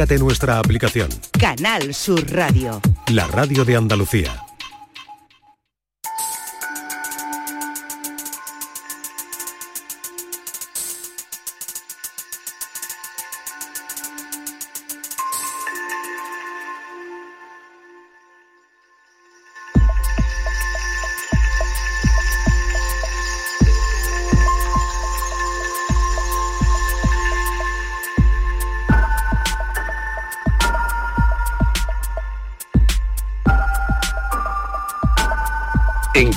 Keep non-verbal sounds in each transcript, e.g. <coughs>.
Descárgate nuestra aplicación. Canal Sur Radio. La radio de Andalucía.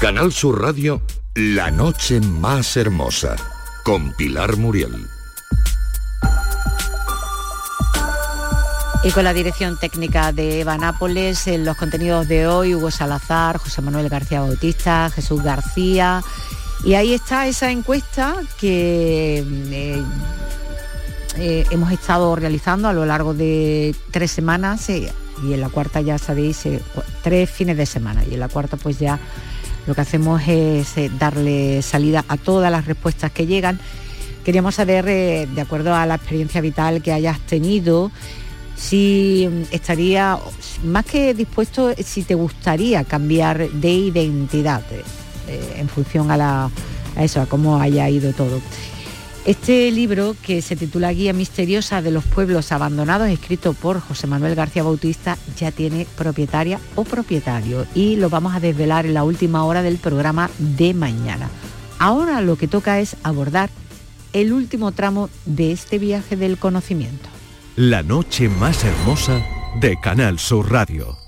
Canal Sur Radio, La Noche Más Hermosa, con Pilar Muriel. Y con la dirección técnica de Eva Nápoles, en los contenidos de hoy, Hugo Salazar, José Manuel García Bautista, Jesús García. Y ahí está esa encuesta que eh, eh, hemos estado realizando a lo largo de tres semanas eh, y en la cuarta ya sabéis, tres fines de semana y en la cuarta pues ya lo que hacemos es eh, darle salida a todas las respuestas que llegan. Queríamos saber, eh, de acuerdo a la experiencia vital que hayas tenido, si estaría más que dispuesto, si te gustaría cambiar de identidad eh, en función a, la, a eso, a cómo haya ido todo. Este libro, que se titula Guía Misteriosa de los Pueblos Abandonados, escrito por José Manuel García Bautista, ya tiene propietaria o propietario y lo vamos a desvelar en la última hora del programa de mañana. Ahora lo que toca es abordar el último tramo de este viaje del conocimiento. La noche más hermosa de Canal Sur Radio.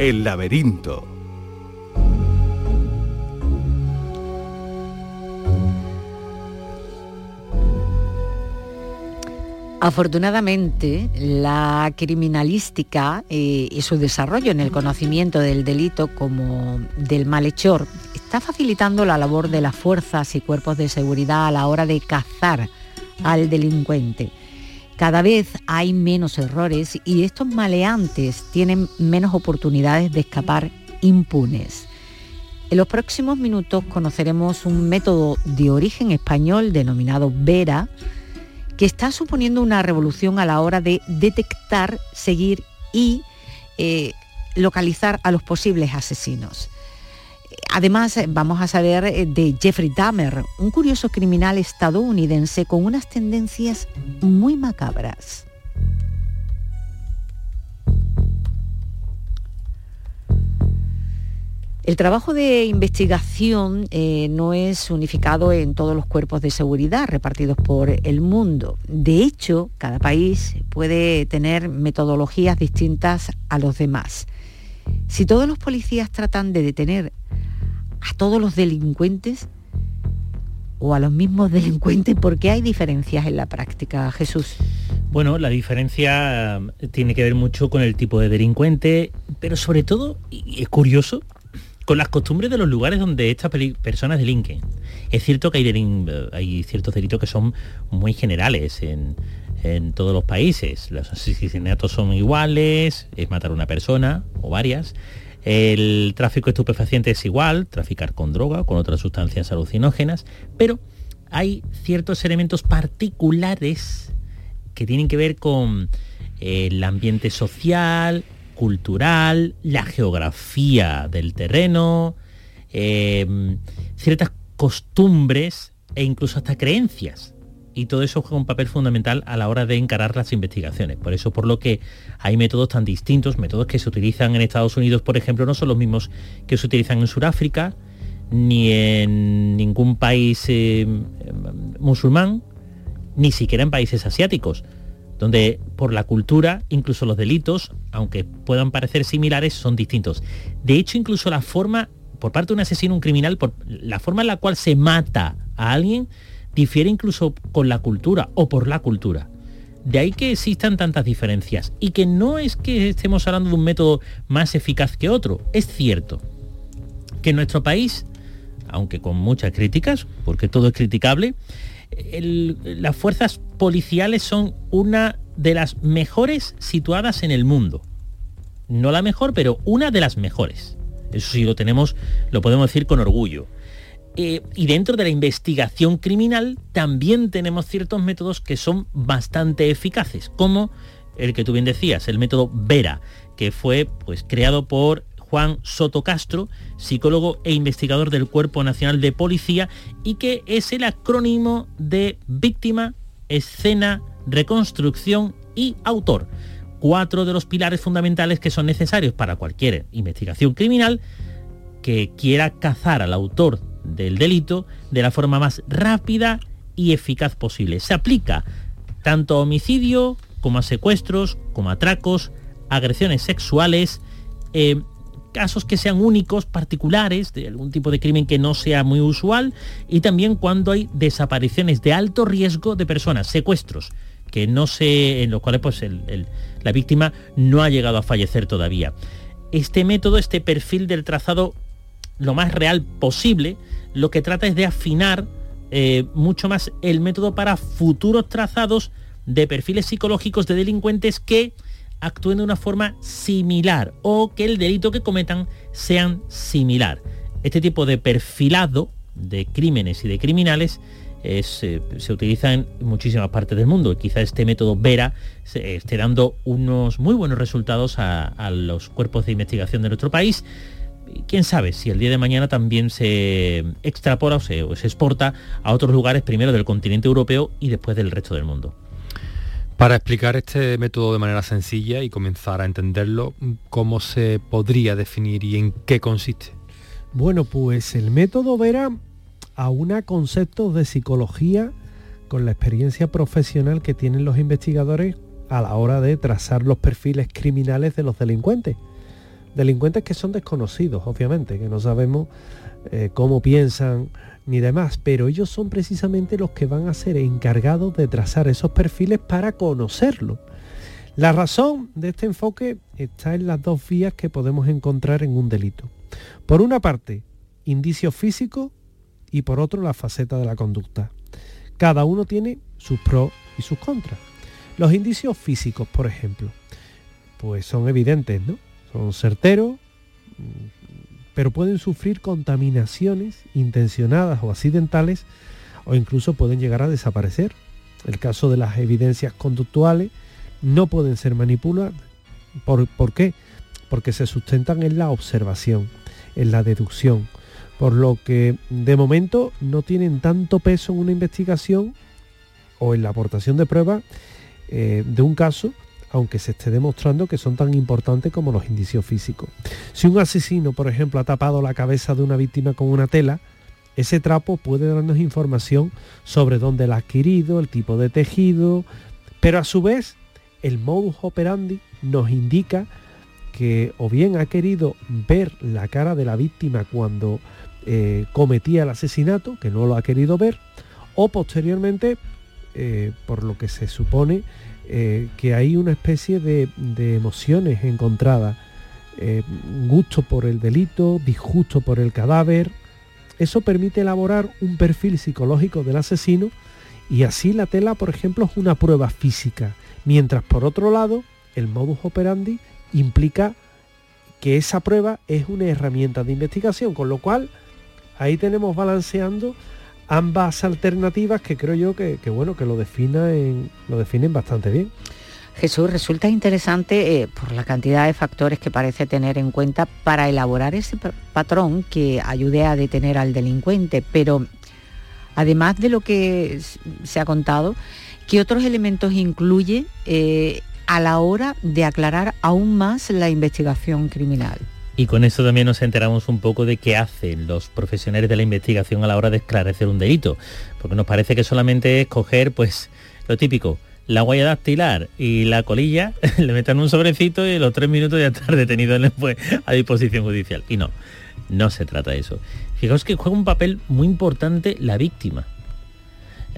El laberinto. Afortunadamente, la criminalística eh, y su desarrollo en el conocimiento del delito como del malhechor está facilitando la labor de las fuerzas y cuerpos de seguridad a la hora de cazar al delincuente. Cada vez hay menos errores y estos maleantes tienen menos oportunidades de escapar impunes. En los próximos minutos conoceremos un método de origen español denominado Vera, que está suponiendo una revolución a la hora de detectar, seguir y eh, localizar a los posibles asesinos. Además, eh, vamos a saber eh, de Jeffrey Dahmer, un curioso criminal estadounidense con unas tendencias muy macabras. El trabajo de investigación eh, no es unificado en todos los cuerpos de seguridad repartidos por el mundo. De hecho, cada país puede tener metodologías distintas a los demás. Si todos los policías tratan de detener a todos los delincuentes o a los mismos <laughs> delincuentes, ¿por qué hay diferencias en la práctica, Jesús? Bueno, la diferencia eh, tiene que ver mucho con el tipo de delincuente, pero sobre todo, y es curioso, con las costumbres de los lugares donde estas personas delinquen. Es cierto que hay, eh, hay ciertos delitos que son muy generales en, en todos los países. Los asesinatos son iguales, es matar a una persona o varias. El tráfico de estupefacientes es igual, traficar con droga o con otras sustancias alucinógenas, pero hay ciertos elementos particulares que tienen que ver con el ambiente social, cultural, la geografía del terreno, eh, ciertas costumbres e incluso hasta creencias. Y todo eso juega un papel fundamental a la hora de encarar las investigaciones. Por eso, por lo que hay métodos tan distintos, métodos que se utilizan en Estados Unidos, por ejemplo, no son los mismos que se utilizan en Sudáfrica, ni en ningún país eh, musulmán, ni siquiera en países asiáticos donde por la cultura incluso los delitos, aunque puedan parecer similares, son distintos. De hecho, incluso la forma, por parte de un asesino, un criminal, por la forma en la cual se mata a alguien, difiere incluso con la cultura o por la cultura. De ahí que existan tantas diferencias y que no es que estemos hablando de un método más eficaz que otro. Es cierto que en nuestro país, aunque con muchas críticas, porque todo es criticable, las fuerzas policiales son una de las mejores situadas en el mundo. No la mejor, pero una de las mejores. Eso sí lo tenemos, lo podemos decir con orgullo. Eh, y dentro de la investigación criminal también tenemos ciertos métodos que son bastante eficaces, como el que tú bien decías, el método Vera, que fue pues, creado por Juan Soto Castro, psicólogo e investigador del Cuerpo Nacional de Policía, y que es el acrónimo de víctima, escena, reconstrucción y autor. Cuatro de los pilares fundamentales que son necesarios para cualquier investigación criminal que quiera cazar al autor del delito de la forma más rápida y eficaz posible. Se aplica tanto a homicidio como a secuestros, como a atracos, agresiones sexuales, eh, casos que sean únicos, particulares, de algún tipo de crimen que no sea muy usual, y también cuando hay desapariciones de alto riesgo de personas, secuestros, que no sé, en los cuales pues, la víctima no ha llegado a fallecer todavía. Este método, este perfil del trazado lo más real posible, lo que trata es de afinar eh, mucho más el método para futuros trazados de perfiles psicológicos de delincuentes que actúen de una forma similar o que el delito que cometan sean similar. Este tipo de perfilado de crímenes y de criminales eh, se utiliza en muchísimas partes del mundo. Quizá este método Vera esté dando unos muy buenos resultados a los cuerpos de investigación de nuestro país quién sabe si el día de mañana también se extrapola o se, exporta a otros lugares, primero del continente europeo y después del resto del mundo. Para explicar este método de manera sencilla y comenzar a entenderlo, ¿cómo se podría definir y en qué consiste? Bueno, pues el método Vera aúna conceptos de psicología con la experiencia profesional que tienen los investigadores a la hora de trazar los perfiles criminales de los delincuentes. Delincuentes que son desconocidos, obviamente, que no sabemos eh, cómo piensan ni demás, pero ellos son precisamente los que van a ser encargados de trazar esos perfiles para conocerlo. La razón de este enfoque está en las dos vías que podemos encontrar en un delito. Por una parte, indicios físicos y por otro la faceta de la conducta. Cada uno tiene sus pros y sus contras. Los indicios físicos, por ejemplo, pues son evidentes, ¿no? Son certeros, pero pueden sufrir contaminaciones intencionadas o accidentales o incluso pueden llegar a desaparecer. El caso de las evidencias conductuales no pueden ser manipuladas. ¿Por, ¿Por, qué? Porque se sustentan en la observación, en la deducción, por lo que de momento no tienen tanto peso en una investigación o en la aportación de pruebas eh, de un caso aunque se esté demostrando que son tan importantes como los indicios físicos. Si un asesino, por ejemplo, ha tapado la cabeza de una víctima con una tela, ese trapo puede darnos información sobre dónde la ha adquirido, el tipo de tejido, pero a su vez el modus operandi nos indica que o bien ha querido ver la cara de la víctima cuando eh, cometía el asesinato, que no lo ha querido ver, o posteriormente, eh, por lo que se supone, eh, que hay una especie de, emociones encontradas. Eh, gusto por el delito, disgusto por el cadáver. Eso permite elaborar un perfil psicológico del asesino y así la tela, por ejemplo, es una prueba física. Mientras por otro lado, el modus operandi implica que esa prueba es una herramienta de investigación, con lo cual ahí tenemos balanceando ambas alternativas que creo yo que, bueno que lo definen, lo definen bastante bien. Jesús, resulta interesante eh, por la cantidad de factores que parece tener en cuenta para elaborar ese patrón que ayude a detener al delincuente, pero además de lo que se ha contado, ¿qué otros elementos incluye eh, a la hora de aclarar aún más la investigación criminal? Y con eso también nos enteramos un poco de qué hacen los profesionales de la investigación a la hora de esclarecer un delito. Porque nos parece que solamente es coger, pues, lo típico, la huella dactilar y la colilla, <laughs> le meten un sobrecito y los tres minutos ya estar detenido después a disposición judicial. Y no, no se trata de eso. Fijaos que juega un papel muy importante la víctima.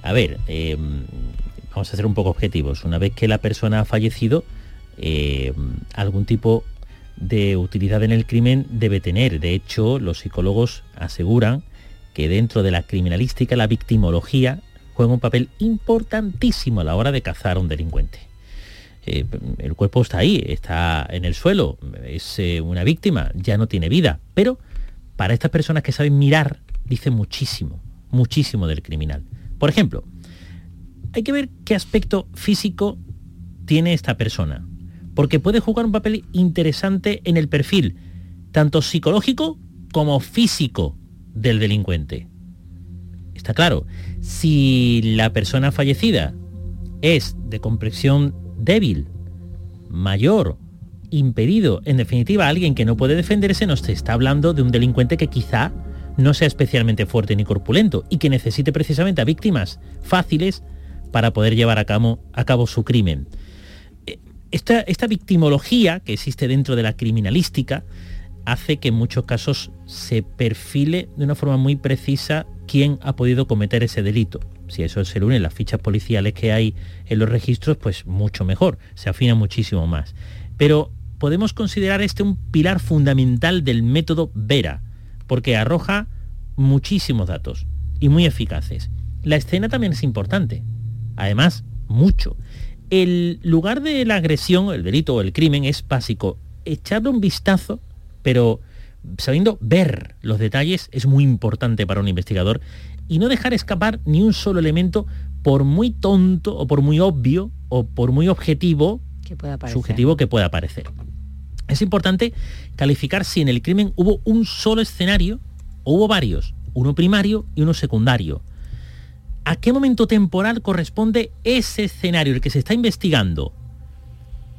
A ver, eh, vamos a ser un poco objetivos. Una vez que la persona ha fallecido, eh, algún tipo de utilidad en el crimen debe tener. De hecho, los psicólogos aseguran que dentro de la criminalística la victimología juega un papel importantísimo a la hora de cazar a un delincuente. eh, el cuerpo está ahí, está en el suelo, es eh, una víctima, ya no tiene vida. Pero para estas personas que saben mirar, dice muchísimo, muchísimo del criminal. Por ejemplo, hay que ver qué aspecto físico tiene esta persona, porque puede jugar un papel interesante en el perfil, tanto psicológico como físico del delincuente. Está claro, si la persona fallecida es de complexión débil, mayor, impedido, en definitiva alguien que no puede defenderse, nos está hablando de un delincuente que quizá no sea especialmente fuerte ni corpulento y que necesite precisamente a víctimas fáciles para poder llevar a cabo, a cabo su crimen. Esta, esta victimología que existe dentro de la criminalística hace que en muchos casos se perfile de una forma muy precisa quién ha podido cometer ese delito. Si eso se une las fichas policiales que hay en los registros, pues mucho mejor, se afina muchísimo más. Pero podemos considerar este un pilar fundamental del método Vera, porque arroja muchísimos datos y muy eficaces. La escena también es importante, además mucho. El lugar de la agresión, el delito o el crimen es básico. Echarle un vistazo, pero sabiendo ver los detalles es muy importante para un investigador y no dejar escapar ni un solo elemento por muy tonto o por muy obvio o por muy objetivo, que pueda subjetivo que pueda parecer. Es importante calificar si en el crimen hubo un solo escenario o hubo varios, uno primario y uno secundario. ¿A qué momento temporal corresponde ese escenario, el que se está investigando?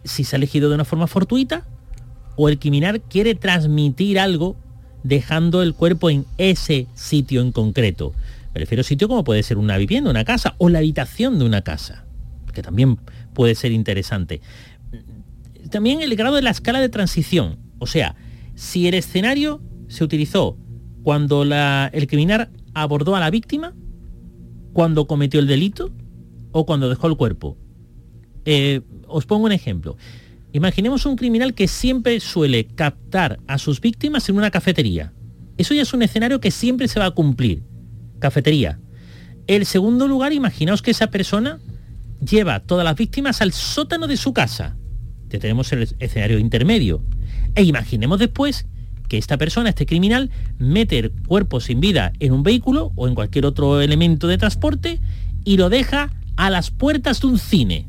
Si se ha elegido de una forma fortuita o el criminal quiere transmitir algo dejando el cuerpo en ese sitio en concreto. Me refiero a sitio como puede ser una vivienda, una casa o la habitación de una casa, que también puede ser interesante. También el grado de la escala de transición, o sea, si el escenario se utilizó cuando el criminal abordó a la víctima, cuando cometió el delito o cuando dejó el cuerpo. Eh, os pongo un ejemplo. Imaginemos un criminal que siempre suele captar a sus víctimas en una cafetería. Eso ya es un escenario que siempre se va a cumplir. Cafetería. El segundo lugar, imaginaos que esa persona lleva todas las víctimas al sótano de su casa. Ya tenemos el escenario intermedio. E imaginemos después que esta persona, este criminal, mete el cuerpo sin vida en un vehículo o en cualquier otro elemento de transporte y lo deja a las puertas de un cine.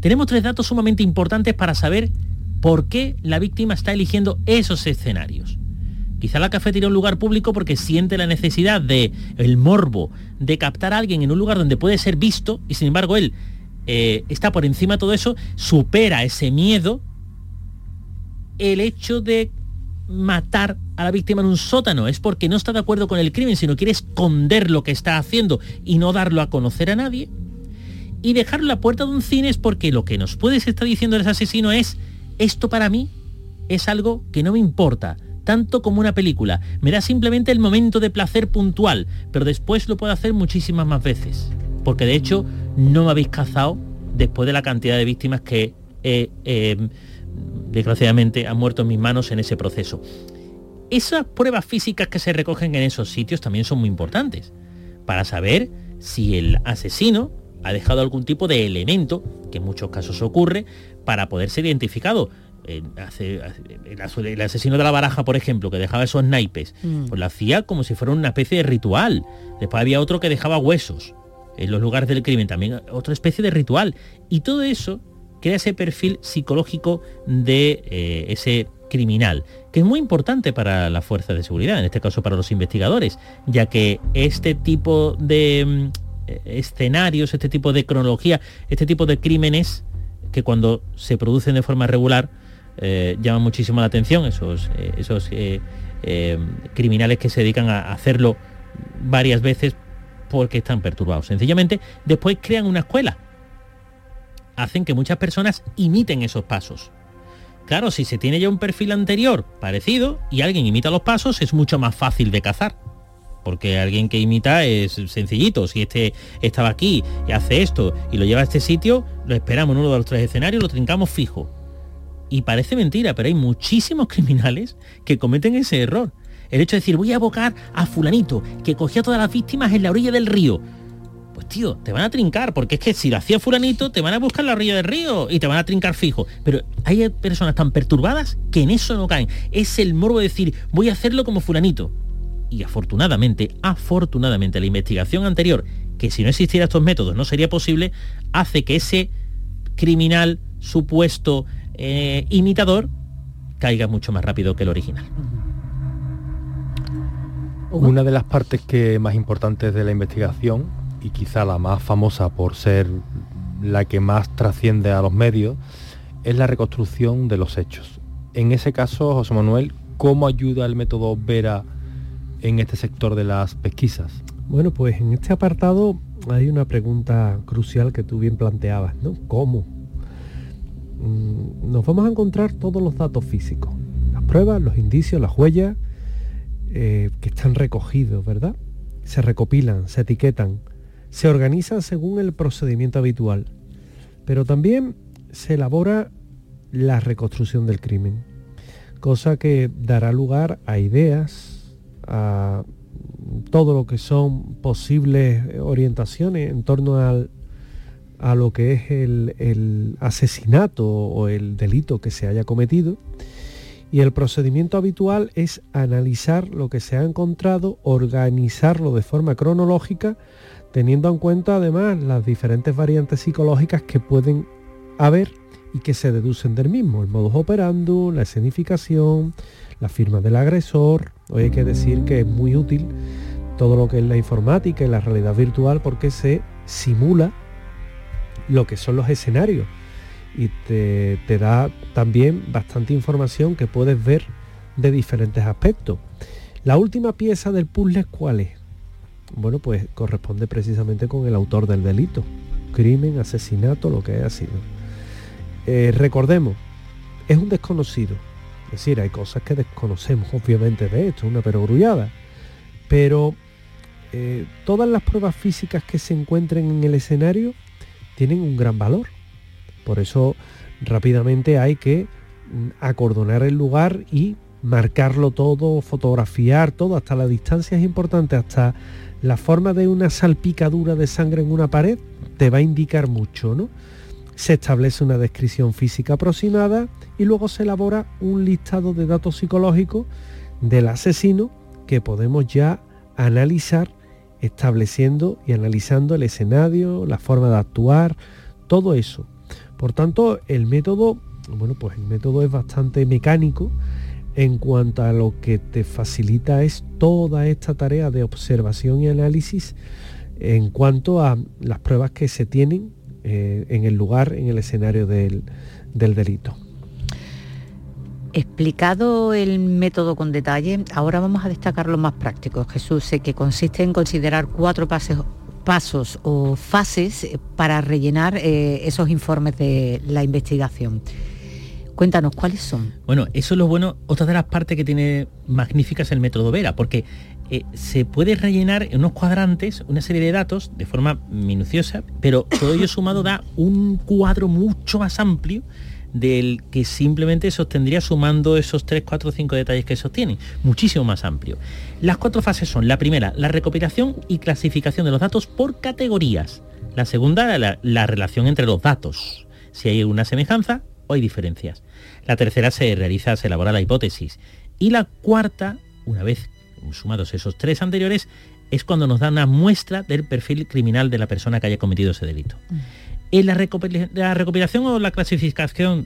Tenemos tres datos sumamente importantes para saber por qué la víctima está eligiendo esos escenarios. Quizá la cafetería es un lugar público porque siente la necesidad de el morbo de captar a alguien en un lugar donde puede ser visto y sin embargo él eh, está por encima de todo eso, supera ese miedo el hecho de matar a la víctima en un sótano es porque no está de acuerdo con el crimen, sino quiere esconder lo que está haciendo y no darlo a conocer a nadie y dejar la puerta de un cine es porque lo que nos puedes estar diciendo el asesino es, esto para mí es algo que no me importa, tanto como una película. Me da simplemente el momento de placer puntual, pero después lo puedo hacer muchísimas más veces. Porque de hecho no me habéis cazado después de la cantidad de víctimas que eh, desgraciadamente han muerto en mis manos en ese proceso. Esas pruebas físicas que se recogen en esos sitios también son muy importantes para saber si el asesino ha dejado algún tipo de elemento, que en muchos casos ocurre, para poder ser identificado. el asesino de la baraja, por ejemplo, que dejaba esos naipes, mm. pues lo hacía como si fuera una especie de ritual. Después había otro que dejaba huesos en los lugares del crimen, también otra especie de ritual. Y todo eso crea ese perfil psicológico de eh, ese criminal, que es muy importante para la fuerza de seguridad, en este caso para los investigadores, ya que este tipo de mm, escenarios, este tipo de cronología, este tipo de crímenes que cuando se producen de forma regular eh, llaman muchísimo la atención, esos, eh, esos eh, criminales que se dedican a hacerlo varias veces porque están perturbados. Sencillamente, después crean una escuela. Hacen que muchas personas imiten esos pasos. Claro, si se tiene ya un perfil anterior parecido y alguien imita los pasos, es mucho más fácil de cazar porque alguien que imita es sencillito. Si este estaba aquí y hace esto y lo lleva a este sitio, lo esperamos en uno de los tres escenarios, lo trincamos fijo. Y parece mentira, pero hay muchísimos <laughs> criminales que cometen ese error. El hecho de decir, voy a abocar a fulanito, que cogía a todas las víctimas en la orilla del río. Pues tío, te van a trincar, porque es que si lo hacía fulanito, te van a buscar la orilla del río y te van a trincar fijo. Pero hay personas tan perturbadas que en eso no caen. Es el morbo de decir, voy a hacerlo como fulanito. Y afortunadamente, afortunadamente, la investigación anterior, que si no existieran estos métodos no sería posible, hace que ese criminal supuesto eh, imitador caiga mucho más rápido que el original. Una de las partes que más importantes de la investigación y quizá la más famosa por ser la que más trasciende a los medios es la reconstrucción de los hechos. En ese caso, José Manuel, ¿cómo ayuda el método Vera en este sector de las pesquisas? Bueno, pues en este apartado hay una pregunta crucial que tú bien planteabas, ¿no? ¿Cómo? Mm, nos vamos a encontrar todos los datos físicos, las pruebas, los indicios, las huellas eh, que están recogidos, ¿verdad? Se recopilan, se etiquetan, se organizan según el procedimiento habitual, pero también se elabora la reconstrucción del crimen, cosa que dará lugar a ideas, a todo lo que son posibles orientaciones en torno al, a lo que es el, asesinato o el delito que se haya cometido. Y el procedimiento habitual es analizar lo que se ha encontrado, organizarlo de forma cronológica, teniendo en cuenta además las diferentes variantes psicológicas que pueden haber y que se deducen del mismo, el modus operandi, la escenificación, la firma del agresor. Hoy hay que decir que es muy útil todo lo que es la informática y la realidad virtual porque se simula lo que son los escenarios y te, te da también bastante información que puedes ver de diferentes aspectos. La última pieza del puzzle, ¿cuál es? Bueno, pues corresponde precisamente con el autor del delito. Crimen, asesinato, lo que haya sido. Eh, recordemos, es un desconocido. Es decir, hay cosas que desconocemos obviamente de esto, una perogrullada. Pero eh, todas las pruebas físicas que se encuentren en el escenario tienen un gran valor. Por eso rápidamente hay que mm, acordonar el lugar y marcarlo todo, fotografiar todo, hasta la distancia es importante, hasta la forma de una salpicadura de sangre en una pared te va a indicar mucho, ¿no? Se establece una descripción física aproximada y luego se elabora un listado de datos psicológicos del asesino que podemos ya analizar estableciendo y analizando el escenario, la forma de actuar, todo eso. Por tanto, el método, bueno, pues el método es bastante mecánico en cuanto a lo que te facilita es toda esta tarea de observación y análisis en cuanto a las pruebas que se tienen eh, en el lugar, en el escenario del delito. Explicado el método con detalle, ahora vamos a destacar lo más práctico. Jesús, que consiste en considerar cuatro pasos o fases para rellenar eh, esos informes de la investigación. Cuéntanos, ¿cuáles son? Bueno, eso es lo bueno, otra de las partes que tiene magníficas el método Vera, porque eh, se puede rellenar en unos cuadrantes una serie de datos de forma minuciosa, pero todo ello sumado da un cuadro mucho más amplio del que simplemente sostendría sumando esos 3, 4, 5 detalles que sostienen, muchísimo más amplio. Las cuatro fases son, la primera, la recopilación y clasificación de los datos por categorías. La segunda, la, la relación entre los datos, si hay una semejanza o hay diferencias. La tercera se realiza, se elabora la hipótesis. Y la cuarta, una vez sumados esos tres anteriores, es cuando nos da una muestra del perfil criminal de la persona que haya cometido ese delito. Mm. En la, recopilación o la clasificación,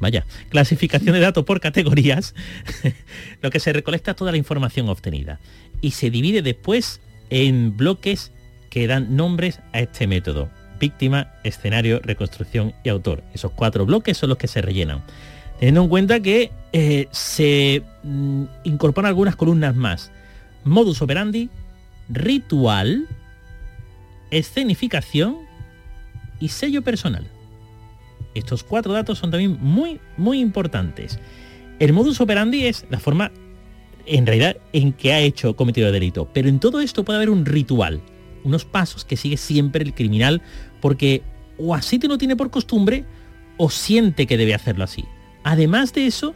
vaya, clasificación de datos por categorías, <laughs> lo que se recolecta es toda la información obtenida y se divide después en bloques que dan nombres a este método. Víctima, escenario, reconstrucción y autor. Esos cuatro bloques son los que se rellenan. Teniendo en cuenta que eh, se mm, incorporan algunas columnas más. Modus operandi, ritual, escenificación y sello personal. Estos cuatro datos son también muy, muy importantes. El modus operandi es la forma, en realidad, en que ha hecho cometido el delito. Pero en todo esto puede haber un ritual, unos pasos que sigue siempre el criminal, porque o así te lo tiene por costumbre, o siente que debe hacerlo así. Además de eso,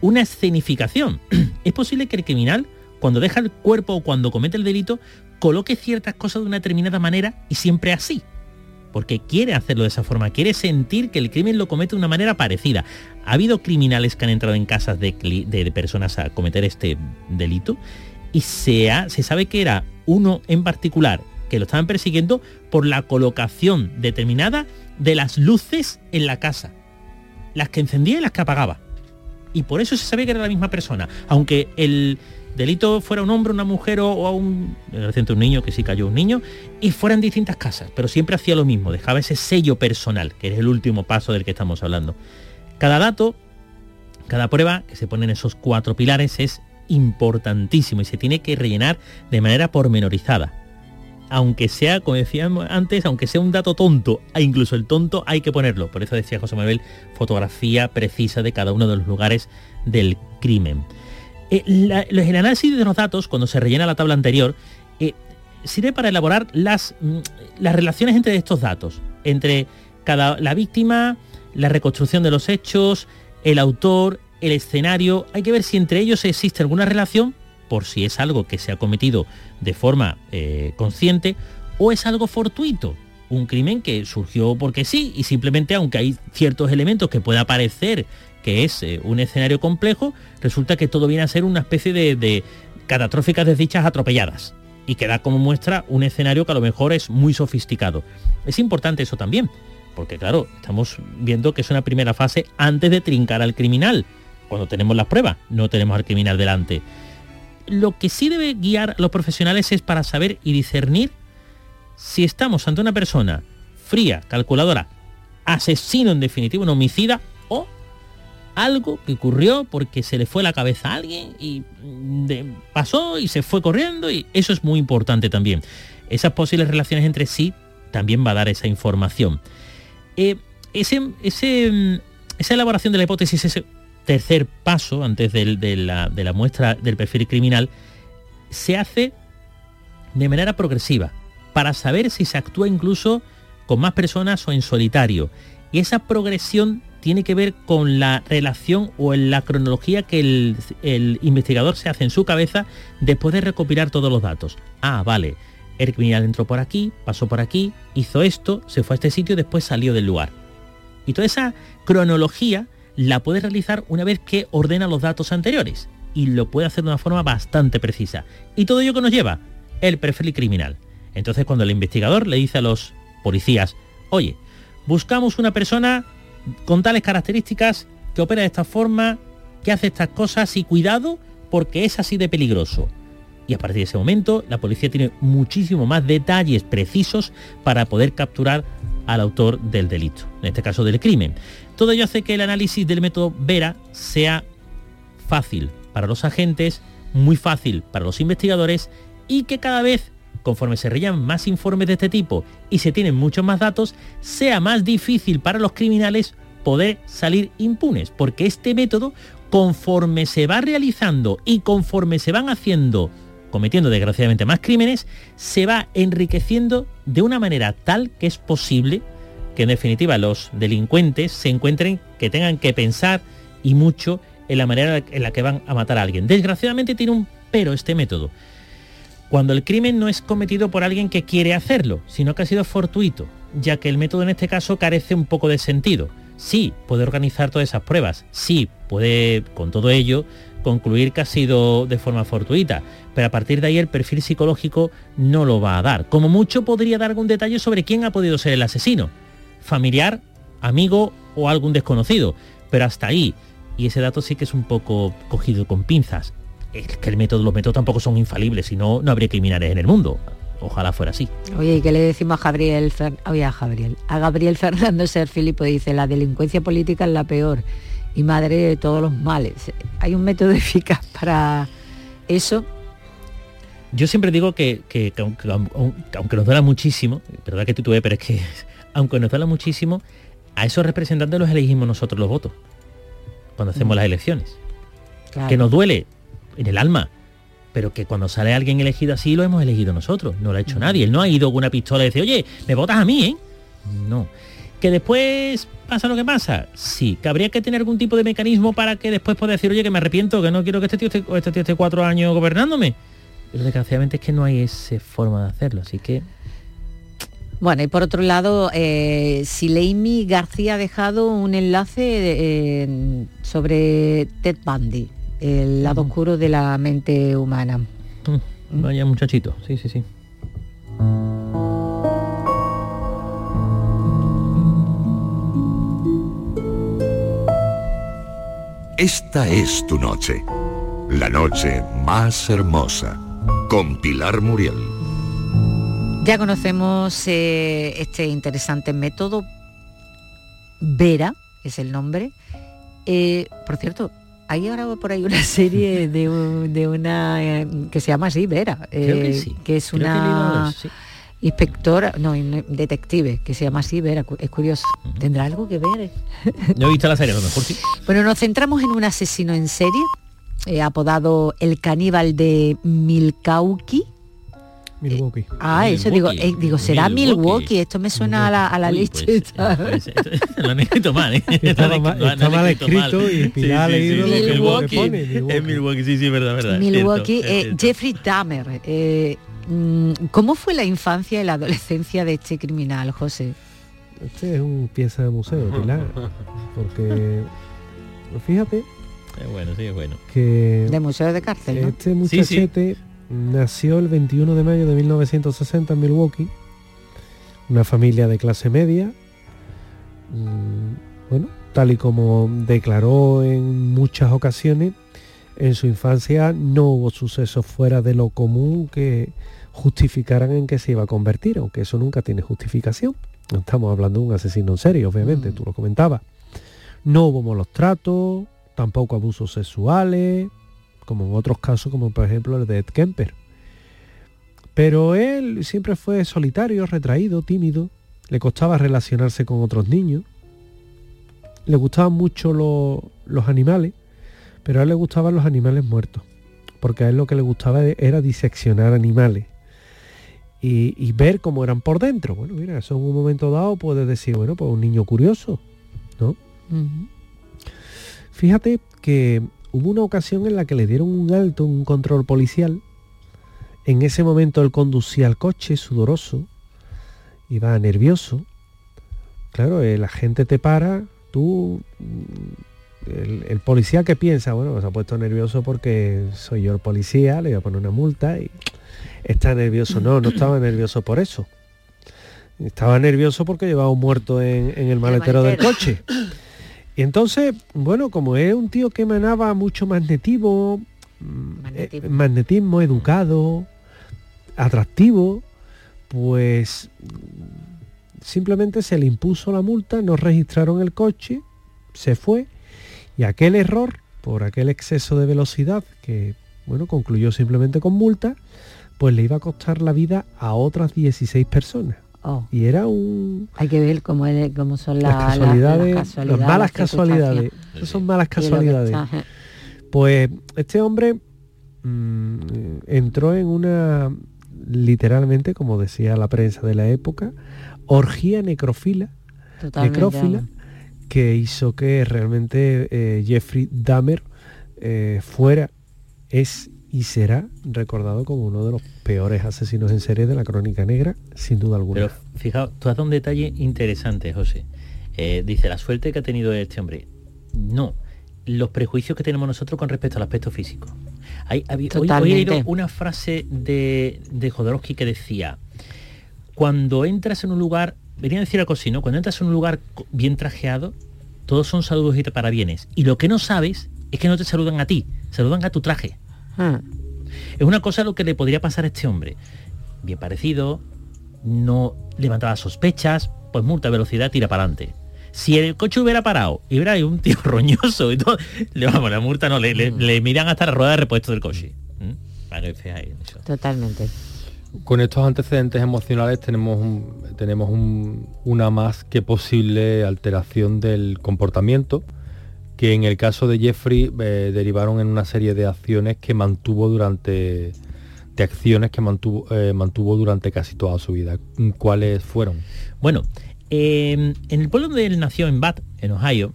una escenificación. <clears throat> es posible que el criminal cuando deja el cuerpo o cuando comete el delito, coloque ciertas cosas de una determinada manera y siempre así. Porque quiere hacerlo de esa forma, quiere sentir que el crimen lo comete de una manera parecida. Ha habido criminales que han entrado en casas de, de personas a cometer este delito y se, se sabe que era uno en particular que lo estaban persiguiendo por la colocación determinada de las luces en la casa. Las que encendía y las que apagaba. Y por eso se sabía que era la misma persona. Aunque el delito fuera un hombre, una mujer o, a un, un niño, que sí cayó un niño, y fueran distintas casas. Pero siempre hacía lo mismo, dejaba ese sello personal, que es el último paso del que estamos hablando. Cada dato, cada prueba que se pone en esos cuatro pilares es importantísimo y se tiene que rellenar de manera pormenorizada aunque sea, como decíamos antes, aunque sea un dato tonto, incluso el tonto hay que ponerlo. Por eso decía José Manuel, fotografía precisa de cada uno de los lugares del crimen. Eh, el análisis de los datos, cuando se rellena la tabla anterior, eh, sirve para elaborar las, mm, las relaciones entre estos datos, entre cada, la víctima, la reconstrucción de los hechos, el autor, el escenario. Hay que ver si entre ellos existe alguna relación por si es algo que se ha cometido de forma eh, consciente o es algo fortuito, un crimen que surgió porque sí y simplemente aunque hay ciertos elementos que pueda parecer que es eh, un escenario complejo, resulta que todo viene a ser una especie de, de catastróficas desdichas atropelladas y que da como muestra un escenario que a lo mejor es muy sofisticado. Es importante eso también, porque claro, estamos viendo que es una primera fase antes de trincar al criminal, cuando tenemos las pruebas, no tenemos al criminal delante lo que sí debe guiar a los profesionales es para saber y discernir si estamos ante una persona fría, calculadora, asesino en definitiva, un homicida o algo que ocurrió porque se le fue la cabeza a alguien y pasó y se fue corriendo y eso es muy importante también. Esas posibles relaciones entre sí también va a dar esa información. Eh, ese, esa elaboración de la hipótesis, ese tercer paso, antes de, la, muestra del perfil criminal, se hace de manera progresiva, para saber si se actúa incluso con más personas o en solitario. Y esa progresión tiene que ver con la relación o en la cronología que el, investigador se hace en su cabeza después de recopilar todos los datos. Ah, vale, el criminal entró por aquí, pasó por aquí, hizo esto, se fue a este sitio después salió del lugar. Y toda esa cronología la puede realizar una vez que ordena los datos anteriores y lo puede hacer de una forma bastante precisa. Y todo ello que nos lleva el perfil criminal. Entonces cuando el investigador le dice a los policías, oye, buscamos una persona con tales características, que opera de esta forma, que hace estas cosas y cuidado porque es así de peligroso. Y a partir de ese momento la policía tiene muchísimo más detalles precisos para poder capturar al autor del delito, en este caso del crimen. Todo ello hace que el análisis del método Vera sea fácil para los agentes, muy fácil para los investigadores y que cada vez, conforme se rellenan más informes de este tipo y se tienen muchos más datos, sea más difícil para los criminales poder salir impunes, porque este método, conforme se va realizando y conforme se van haciendo, cometiendo desgraciadamente más crímenes, se va enriqueciendo de una manera tal que es posible que en definitiva los delincuentes se encuentren que tengan que pensar y mucho en la manera en la que van a matar a alguien. Desgraciadamente tiene un pero este método. Cuando el crimen no es cometido por alguien que quiere hacerlo, sino que ha sido fortuito, ya que el método en este caso carece un poco de sentido. Sí, puede organizar todas esas pruebas, sí, puede con todo ello concluir que ha sido de forma fortuita, pero a partir de ahí el perfil psicológico no lo va a dar. Como mucho podría dar algún detalle sobre quién ha podido ser el asesino, familiar, amigo o algún desconocido. Pero hasta ahí. Y ese dato sí que es un poco cogido con pinzas. Es que el método, los métodos tampoco son infalibles, si no, no habría criminales en el mundo. Ojalá fuera así. Oye, ¿y qué le decimos a Gabriel, Oye, a Gabriel? A Gabriel Fernando Ser Filipo dice, la delincuencia política es la peor y madre de todos los males. ¿Hay un método <laughs> eficaz para eso? Yo siempre digo que, aunque, nos duela muchísimo, verdad que tú tuve, pero es que <laughs> aunque nos duela muchísimo, a esos representantes los elegimos nosotros los votos, cuando hacemos mm. las elecciones. Que nos duele en el alma, pero que cuando sale alguien elegido así lo hemos elegido nosotros, no lo ha hecho mm. nadie. Él no ha ido con una pistola y dice, oye, me votas a mí, ¿eh? No. ¿Que después pasa lo que pasa? Sí. ¿Que habría que tener algún tipo de mecanismo para que después pueda decir, oye, que me arrepiento, que no quiero que este tío esté, este tío esté cuatro años gobernándome? Pero desgraciadamente es que no hay esa forma de hacerlo, así que... Bueno, y por otro lado, eh, Sileimi García ha dejado un enlace eh, sobre Ted Bundy, el lado oscuro de la mente humana. Mm, vaya muchachito, sí, sí, sí. Esta es tu noche, la noche más hermosa, con Pilar Muriel. Ya conocemos eh, este interesante método. Vera es el nombre. Eh, por cierto, hay ahora por ahí una <laughs> serie de, un- de una eh, que se llama así, Vera, Creo que sí. que es Creo una. Inspectora, no, detective, que se llama así, Vera, es curioso. ¿Tendrá algo que ver? eh? No he visto la serie, a lo mejor sí. <laughs> Bueno, nos centramos en un asesino en serie, eh, apodado el caníbal de Milwaukee. Milwaukee. Ah, eso digo, eh, digo, será Milwaukee. Milwaukee, esto me suena a la, a la Uy, leche. pues, <laughs> eh, pues, <laughs> lo han escrito mal, ¿eh? Han mal- han está mal escrito mal. y Pilar ha leído lo que Milwaukee. pone, Milwaukee. Es Milwaukee, sí, sí, verdad, verdad. Milwaukee, cierto, eh, cierto. Jeffrey Dahmer. Mm, ¿Cómo fue la infancia y la adolescencia de este criminal, José? Este es un pieza de museo, <laughs> Pilar. Porque fíjate Es bueno, sí, es bueno. que De museo de cárcel, ¿no? este Sí, sí. muchachete nació el 21 de mayo de 1960 en Milwaukee. Una familia de clase media. Mm, Bueno, tal y como declaró en muchas ocasiones, en su infancia no hubo sucesos fuera de lo común que justificaran en que se iba a convertir, aunque eso nunca tiene justificación. No estamos hablando de un asesino en serie, obviamente, Mm. tú lo comentabas. No hubo malos tratos, tampoco abusos sexuales, como en otros casos, como por ejemplo el de Ed Kemper. Pero él siempre fue solitario, retraído, tímido, le costaba relacionarse con otros niños, le gustaban mucho lo- los animales, pero a él le gustaban los animales muertos, porque a él lo que le gustaba e- era diseccionar animales y, y ver cómo eran por dentro. Bueno, mira, eso en un momento dado puedes decir, bueno, pues un niño curioso, ¿no? Fíjate que hubo una ocasión en la que le dieron un alto un control policial. En ese momento él conducía el coche sudoroso, iba nervioso. Claro, el agente te para, tú, el, el policía que piensa, bueno, se ha puesto nervioso porque soy yo el policía, le voy a poner una multa y está nervioso. No, no estaba nervioso por eso. Estaba nervioso porque llevaba un muerto en, en el maletero del maletero. coche. Y entonces, bueno, como es un tío que emanaba mucho magnetivo, mm, Magnetismo. eh, magnetismo educado, atractivo, pues mm, simplemente se le impuso la multa, no registraron el coche, se fue y aquel error por aquel exceso de velocidad que, bueno, concluyó simplemente con multa, pues le iba a costar la vida a otras 16 personas. Oh, Y era un, hay que ver cómo, es- cómo son la- las la- casualidades, las casualidades, las malas las casualidades. Esas son malas casualidades. Pues este hombre mm, entró en una, literalmente, como decía la prensa de la época, orgía necrofila, Totalmente, necrófila. Que hizo que realmente eh, Jeffrey Dahmer eh, fuera, es y será recordado como uno de los peores asesinos en serie de la crónica negra, sin duda alguna. Pero fijaos, tú has dado un detalle interesante, José. Eh, dice, la suerte que ha tenido este hombre. No, los prejuicios que tenemos nosotros con respecto al aspecto físico. Hay, había- hoy- hoy, he leído una frase de, de Jodorowsky que decía, cuando entras en un lugar, venía a decir algo así, ¿no? Cuando entras en un lugar bien trajeado, todos son saludos y te parabienes. Y lo que no sabes es que no te saludan a ti, saludan a tu traje. Ah, Es una cosa lo que le podría pasar a este hombre. Bien parecido, no levantaba sospechas, pues multa velocidad, tira para adelante. Si el coche hubiera parado y hubiera un tío <laughs> roñoso y todo, le vamos, la multa no, le, le, le miran hasta la rueda de repuesto del coche. ¿Mm? Para que totalmente. Con estos antecedentes emocionales tenemos, tenemos un- una más que posible alteración del comportamiento, que en el caso de Jeffrey eh, derivaron en una serie de acciones que mantuvo durante de acciones que mantuvo, eh, mantuvo durante casi toda su vida. ¿Cuáles fueron? Bueno, Eh, en el pueblo donde él nació, en Bath, en Ohio,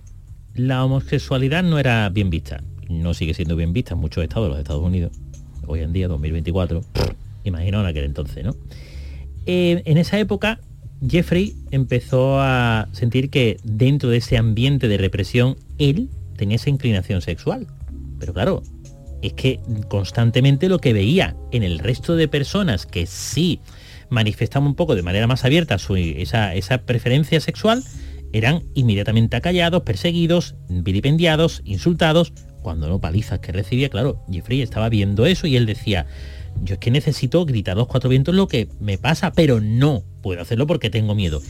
la homosexualidad no era bien vista. No sigue siendo bien vista en muchos estados de los Estados Unidos. Hoy en día, 2024, imagino en aquel entonces, ¿no? Eh, en esa época, Jeffrey empezó a sentir que dentro de ese ambiente de represión, él tenía esa inclinación sexual. Pero claro, es que constantemente lo que veía en el resto de personas que sí manifestaban un poco de manera más abierta su, esa, esa preferencia sexual, eran inmediatamente acallados, perseguidos, vilipendiados, insultados, cuando no palizas que recibía, claro, Jeffrey estaba viendo eso y él decía, yo es que necesito gritar los cuatro vientos lo que me pasa, pero no puedo hacerlo porque tengo miedo.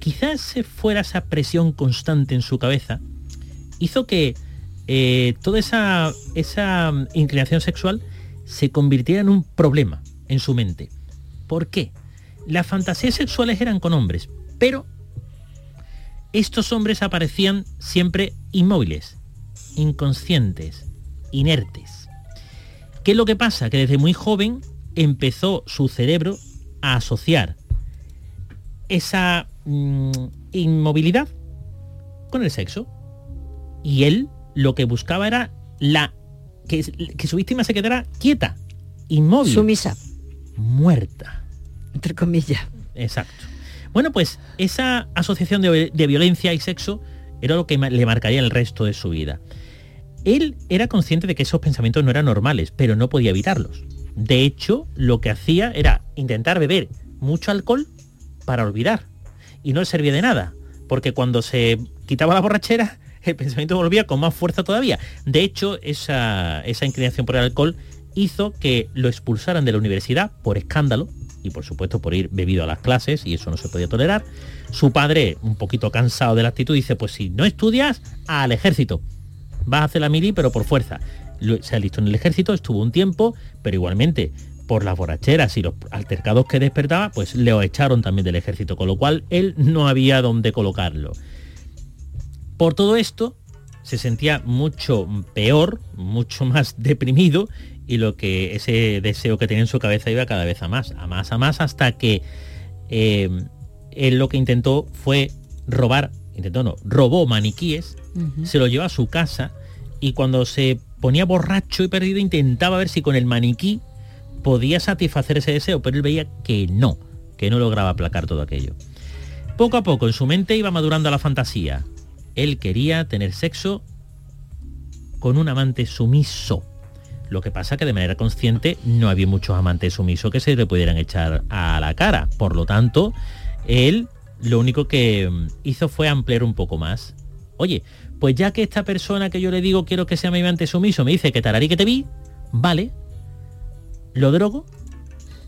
Quizás se fuera esa presión constante en su cabeza, hizo que eh, toda esa, esa inclinación sexual se convirtiera en un problema en su mente. ¿Por qué? Las fantasías sexuales eran con hombres, pero estos hombres aparecían siempre inmóviles, inconscientes, inertes. ¿Qué es lo que pasa? Que desde muy joven empezó su cerebro a asociar esa mm, inmovilidad con el sexo. Y él lo que buscaba era la que, que su víctima se quedara quieta, inmóvil. Sumisa. Muerta. Entre comillas. Exacto. Bueno, pues esa asociación de, de violencia y sexo era lo que le marcaría el resto de su vida. Él era consciente de que esos pensamientos no eran normales, pero no podía evitarlos. De hecho, lo que hacía era intentar beber mucho alcohol para olvidar. Y no le servía de nada, porque cuando se quitaba la borrachera, <laughs> el pensamiento volvía con más fuerza todavía. De hecho, esa, esa inclinación por el alcohol hizo que lo expulsaran de la universidad por escándalo y por supuesto por ir bebido a las clases y eso no se podía tolerar. Su padre, un poquito cansado de la actitud, dice, pues si no estudias, al ejército. Vas a hacer la mili, pero por fuerza. Se alistó en el ejército, estuvo un tiempo, pero igualmente por las borracheras y los altercados que despertaba, pues le echaron también del ejército, con lo cual él no había dónde colocarlo. Por todo esto, se sentía mucho peor, mucho <laughs> más deprimido y lo que ese deseo que tenía en su cabeza iba cada vez a más, a más, a más, hasta que eh, él lo que intentó fue robar, intentó no, robó maniquíes, uh -huh. se lo llevó a su casa y cuando se ponía borracho y perdido intentaba ver si con el maniquí podía satisfacer ese deseo, pero él veía que no, que no lograba aplacar todo aquello. Poco a poco en su mente iba madurando la fantasía. Él quería tener sexo con un amante sumiso. Lo que pasa que de manera consciente no había muchos amantes sumisos que se le pudieran echar a la cara. Por lo tanto, él lo único que mm, hizo fue ampliar un poco más. Oye, pues ya que esta persona que yo le digo quiero que sea mi amante sumiso me dice que tararí que te vi, vale, lo drogo,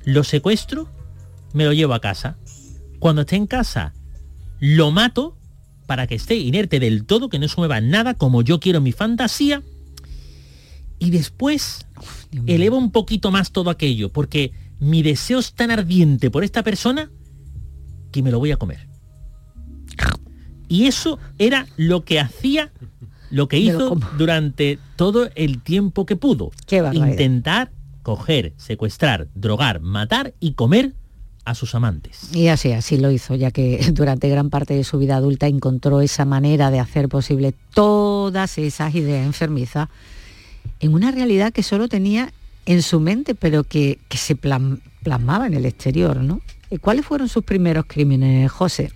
lo secuestro, me lo llevo a casa. Cuando esté en casa, lo mato para que esté inerte del todo, que no se mueva nada como yo quiero mi fantasía. Y después elevo un poquito más todo aquello, porque mi deseo es tan ardiente por esta persona que me lo voy a comer. Y eso era lo que hacía, lo que <laughs> hizo durante todo el tiempo que pudo. Intentar coger, secuestrar, drogar, matar y comer a sus amantes. Y así, así lo hizo, ya que <laughs> durante gran parte de su vida adulta encontró esa manera de hacer posible todas esas ideas enfermizas en una realidad que solo tenía en su mente, pero que, que se plasmaba en el exterior, ¿no? ¿Cuáles fueron sus primeros crímenes, José?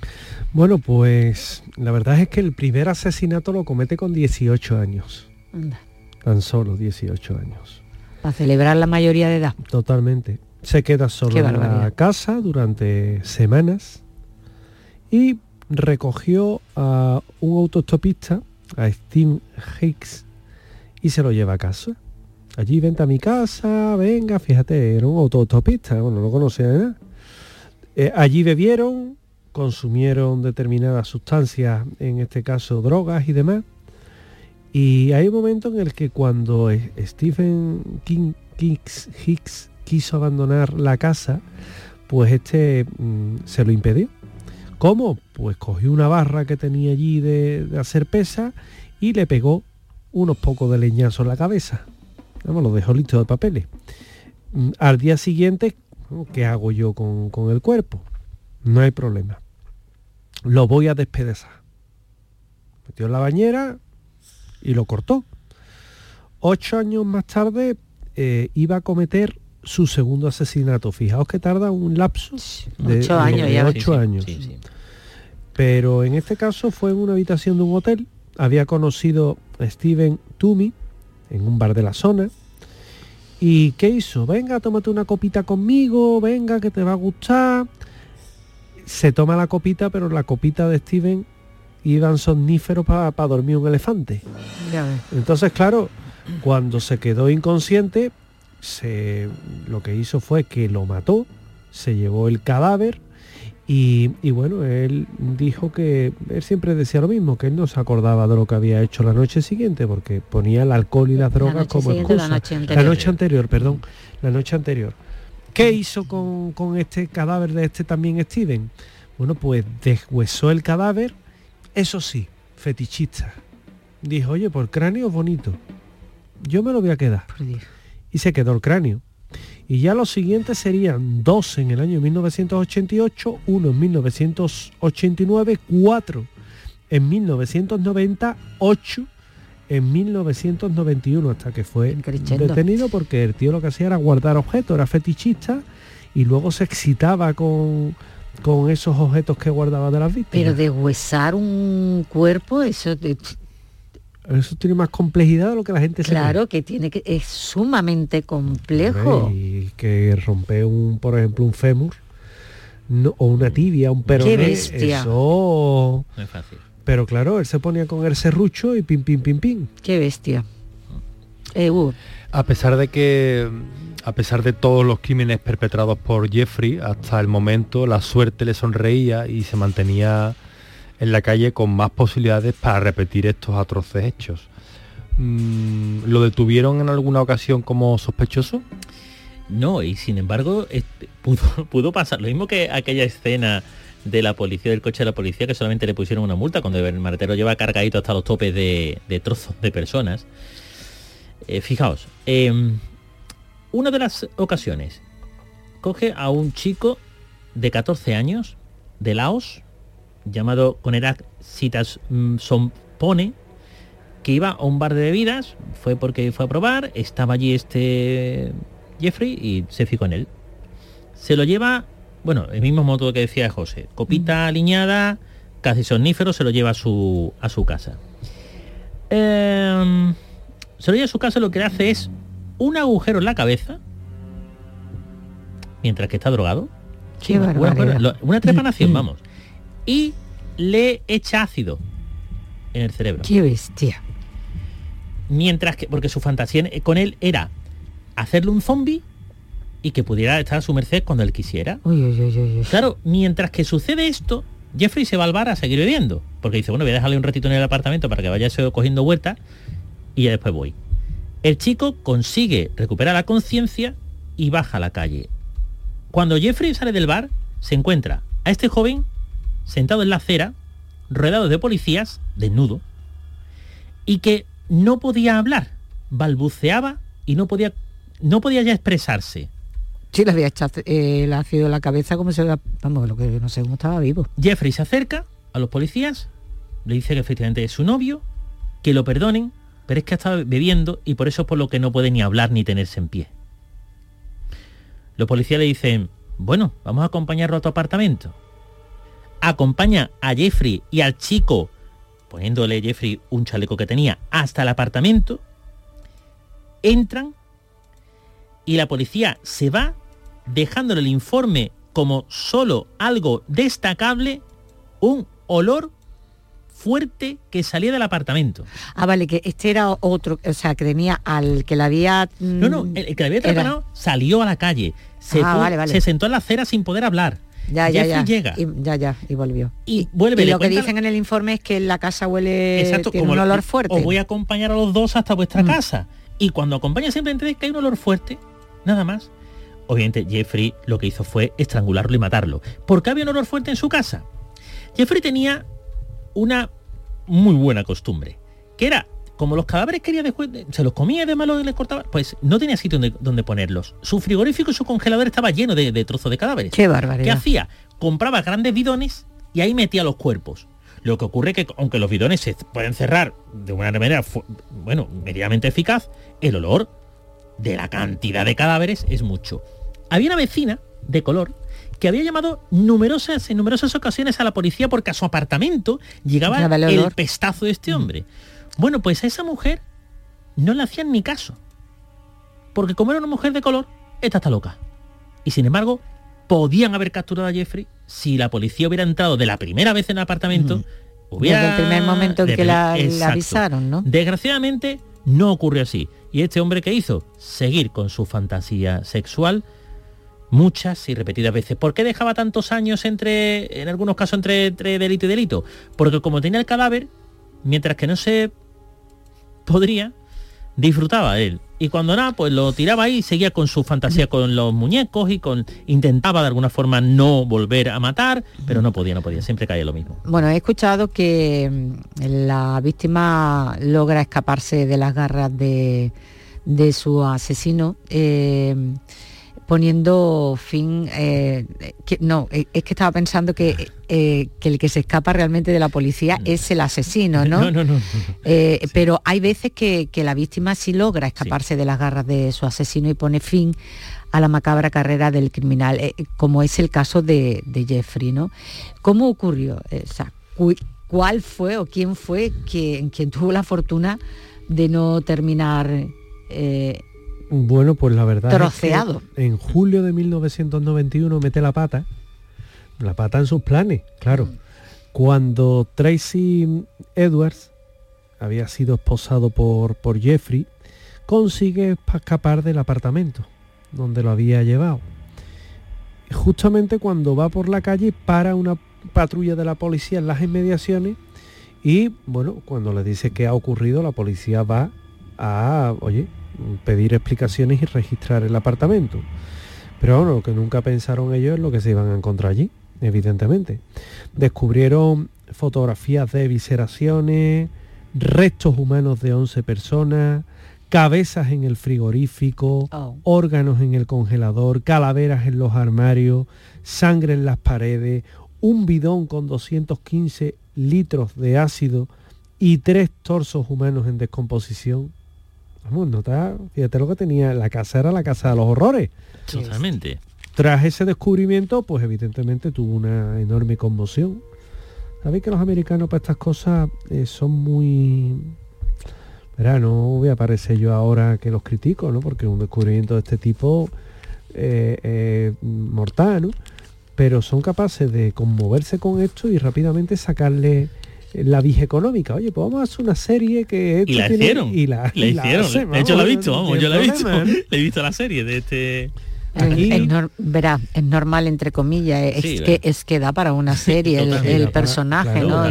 Bueno, pues la verdad es que el primer asesinato lo comete con 18 años. Anda. Tan solo 18 años. Para celebrar la mayoría de edad. Totalmente. Se queda solo en la casa durante semanas y recogió a un autostopista, a Steve Hicks, y se lo lleva a casa. Allí vente a mi casa, venga, fíjate, era un autostopista, bueno, no conocía nada. Eh, allí bebieron, consumieron determinadas sustancias, en este caso drogas y demás. Y hay un momento en el que cuando Stephen King, Hicks, quiso abandonar la casa, pues este mmm, se lo impidió. ¿Cómo? Pues cogió una barra que tenía allí de, hacer pesa y le pegó unos pocos de leñazo en la cabeza. Vamos, lo dejó listo de papeles. Al día siguiente, ¿qué hago yo con, con el cuerpo? No hay problema. lo voy a despedezar. Metió en la bañera y lo cortó. Ocho años más tarde eh, iba a cometer su segundo asesinato. Fijaos que tarda un lapso de Ocho años de ocho sí, años. sí, sí. Pero en este caso fue en una habitación de un hotel. Había conocido a Steven Toomey en un bar de la zona. ¿Y qué hizo? Venga, tómate una copita conmigo, venga, que te va a gustar. Se toma la copita, pero la copita de Steven iban somníferos para dormir un elefante. Entonces, claro, cuando se quedó inconsciente, se, lo que hizo fue que lo mató, se llevó el cadáver y, y bueno, él dijo que él siempre decía lo mismo, que él no se acordaba de lo que había hecho la noche siguiente, porque ponía el alcohol y las La drogas como o la excusa. noche La anterior. noche anterior, perdón, la noche anterior. ¿Qué hizo con, con este cadáver de este también Steven? Bueno, pues deshuesó el cadáver, eso sí, fetichista. Dijo, oye, por cráneo bonito. Yo me lo voy a quedar. Y se quedó el cráneo. Y ya los siguientes serían dos en el año 1988, uno en 1989, cuatro en 1990, ocho en 1991, hasta que fue detenido porque el tío lo que hacía era guardar objetos, era fetichista y luego se excitaba con, con esos objetos que guardaba de las víctimas. Pero deshuesar un cuerpo, eso de- Eso tiene más complejidad de lo que la gente se cree. claro que tiene que es sumamente complejo. Y que rompe un, por ejemplo, un fémur no- o una tibia, un peroné. bestia. Eso. No es fácil. Pero claro, él se ponía con el serrucho y pim, pim, pim, pim. Qué bestia. Eh, A pesar de que, a pesar de todos los crímenes perpetrados por Jeffrey, hasta el momento la suerte le sonreía y se mantenía en la calle con más posibilidades para repetir estos atroces hechos. Mm, ¿Lo detuvieron en alguna ocasión como sospechoso? No, y sin embargo, <laughs> pudo, pasar lo mismo que aquella escena de la policía, del coche de la policía, que solamente le pusieron una multa cuando el maletero lleva cargadito hasta los topes de, de trozos de personas. Eh, fijaos, em, una de las ocasiones, coge a un chico de 14 años de Laos, llamado Konerak Sitas mm, Sompone, que iba a un bar de bebidas, fue porque fue a probar, estaba allí este Jeffrey y se fijó en él. Se lo lleva, bueno, el mismo modo que decía José, copita aliñada, casi somnífero, se lo lleva a su, a su casa. Em, se lo lleva a su casa, lo que le hace es un agujero en la cabeza, mientras que está drogado. Una- una trepanación, <laughs> vamos. Y le echa ácido en el cerebro. qué bestia. Mientras que, porque su fantasía con él era hacerle un zombie y que pudiera estar a su merced cuando él quisiera. Uy, uy, uy, uy, uy. Claro, mientras que sucede esto, Jeffrey se va al bar a seguir bebiendo. Porque dice, bueno, voy a dejarle un ratito en el apartamento para que vaya cogiendo vueltas y ya después voy. El chico consigue recuperar la conciencia y baja a la calle. Cuando Jeffrey sale del bar, se encuentra a este joven sentado en la acera, rodeado de policías, desnudo, y que no podía hablar, balbuceaba y no podía, no podía ya expresarse. Sí, le había echado eh, el ácido en la cabeza como se vamos, lo que no sé cómo estaba vivo. Jeffrey se acerca a los policías, le dice que efectivamente es su novio, que lo perdonen, pero es que ha estado bebiendo y por eso es por lo que no puede ni hablar ni tenerse en pie. Los policías le dicen, bueno, vamos a acompañarlo a tu apartamento. Acompaña a Jeffrey y al chico, poniéndole Jeffrey un chaleco que tenía, hasta el apartamento. Entran y la policía se va dejándole el informe como solo algo destacable, un olor fuerte que salía del apartamento. Ah, vale, que este era otro, o sea, que tenía al que la había... mm, No, no, el, el que le había trepanado salió a la calle, se, Ah, pu- vale, vale. se sentó en la acera sin poder hablar. Ya, ya, Jeffrey ya. llega. Y, ya, ya, y volvió. Y vuelve, y lo que dicen en el informe es que la casa huele, Exacto, tiene como un lo- olor fuerte. Os voy a acompañar a los dos hasta vuestra Mm. casa. Y cuando acompaña simplemente es que hay un olor fuerte, nada más. Obviamente Jeffrey lo que hizo fue estrangularlo y matarlo. ¿Por qué había un olor fuerte en su casa? Jeffrey tenía una muy buena costumbre, que era, como los cadáveres quería después, se los comía y de malo y les cortaba, pues no tenía sitio donde, donde ponerlos. Su frigorífico y su congelador estaba lleno de, de trozos de cadáveres. Qué ¿Qué barbaridad. hacía? Compraba grandes bidones y ahí metía los cuerpos. Lo que ocurre que aunque los bidones se pueden cerrar de una manera, bueno, medianamente eficaz, el olor de la cantidad de cadáveres es mucho. Había una vecina de color que había llamado numerosas, en numerosas ocasiones a la policía porque a su apartamento llegaba el, pestazo de este mm. Bueno, pues a esa mujer no le hacían ni caso. Porque como era una mujer de color, esta está loca. Y sin embargo, podían haber capturado a Jeffrey si la policía hubiera entrado de la primera vez en el apartamento. Hubiera... Desde el primer momento en que la, avisaron, ¿no? Desgraciadamente, no ocurrió así. ¿Y este hombre qué hizo? Seguir con su fantasía sexual muchas y repetidas veces. ¿Por qué dejaba tantos años entre, en algunos casos, entre, entre delito y delito? Porque como tenía el cadáver, mientras que no se podría, disfrutaba él. Y cuando nada, pues lo tiraba ahí y seguía con su fantasía con los muñecos y con intentaba de alguna forma no volver a matar, pero no podía, no podía, siempre caía lo mismo. Bueno, he escuchado que mm, la víctima logra escaparse de las garras de, de su asesino. Eh, poniendo fin, eh, que, no, eh, es que estaba pensando que, eh, que, el que se escapa realmente de la policía es el asesino, ¿no? No, no, no. Pero hay veces que, la víctima sí logra escaparse de las garras de su asesino y pone fin a la macabra carrera del criminal, como es el caso de, Jeffrey, ¿no? ¿Cómo ocurrió? ¿Cuál fue o quién fue quien, quien tuvo la fortuna de no terminar bueno, pues la verdad Troceado. es que en julio de 1991 mete la pata, la pata en sus planes, claro. Mm. Cuando Tracy Edwards había sido esposado por, por Jeffrey, consigue escapar del apartamento donde lo había llevado. Justamente cuando va por la calle para una patrulla de la policía en las inmediaciones y bueno, cuando le dice que ha ocurrido, la policía va a, oye, pedir explicaciones y registrar el apartamento. Pero bueno, lo que nunca pensaron ellos es lo que se iban a encontrar allí, evidentemente. Descubrieron fotografías de visceraciones, restos humanos de 11 personas, cabezas en el frigorífico, oh. órganos en el congelador, calaveras en los armarios, sangre en las paredes, un bidón con 215 litros de ácido y tres torsos humanos en descomposición. Vamos, no está, fíjate lo que tenía, la casa era la casa de los horrores. Totalmente. Tras ese descubrimiento, pues evidentemente tuvo una enorme conmoción. Sabéis que los americanos para estas cosas eh, son muy... Verá, no voy a parecer yo ahora que los critico, ¿no? Porque un descubrimiento de este tipo eh, mortal, ¿no? Pero son capaces de conmoverse con esto y rápidamente sacarle la vieja económica. Oye, pues vamos a hacer una serie que... Y la hicieron. Y la, hicieron. de hecho, la he visto, vamos, yo la he visto. he visto la serie de este... Aquí... Es, verá, es normal entre comillas, es, que, es que da para una serie el, personaje, ¿no?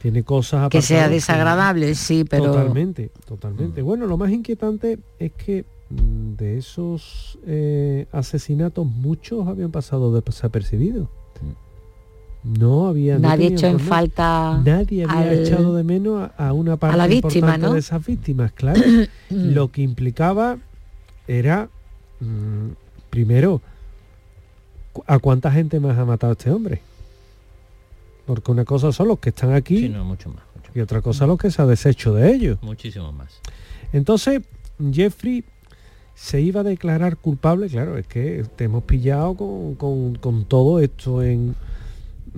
tiene cosas que sea desagradable, sí, pero totalmente, totalmente. Bueno, lo más inquietante es que mm, de esos eh, asesinatos muchos habían pasado desapercibidos. No había nadie hecho en falta nadie había echado de menos a, una parte la víctima, de esas víctimas, claro. <coughs> Lo que implicaba era mm, primero a cuánta gente más ha matado este hombre. Porque una cosa son los que están aquí mucho más, y otra cosa los que se ha deshecho de ellos. Muchísimo más. Entonces, Jeffrey se iba a declarar culpable, claro, es que te hemos pillado con todo esto en,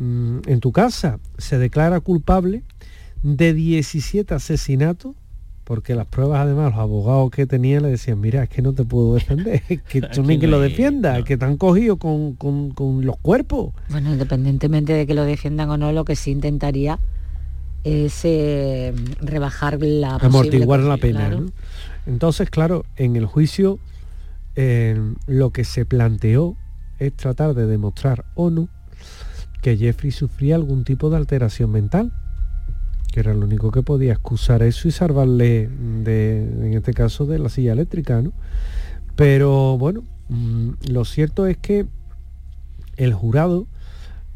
en tu casa se declara culpable de 17 asesinatos, porque las pruebas además los abogados que tenía le decían, mira, es que no te puedo defender, <laughs> que tú ni que lo defienda, que te han cogido con, los cuerpos. Bueno, independientemente de que lo defiendan o no, lo que sí intentaría es eh, rebajar la amortiguar la pena. Entonces, claro, en el juicio eh, lo que se planteó es tratar de demostrar o no que Jeffrey sufría algún tipo de alteración mental, que era lo único que podía excusar eso y salvarle, de, en este caso, de la silla eléctrica. ¿no? Pero bueno, mm, lo cierto es que el jurado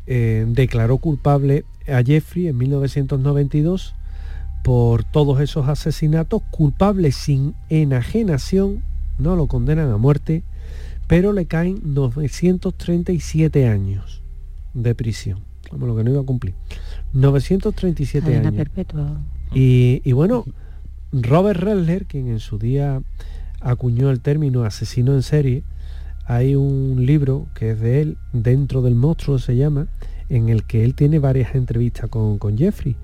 eh, declaró culpable a Jeffrey en 1992 por todos esos asesinatos, culpable sin enajenación, no lo condenan a muerte, pero le caen 937 años de prisión. como lo que no iba a cumplir. 937 Cadena años. perpetua. Y, y bueno, Robert Redler, quien en su día acuñó el término asesino en serie, hay un libro que es de él, Dentro del monstruo se llama, en el que él tiene varias entrevistas con, con Jeffrey.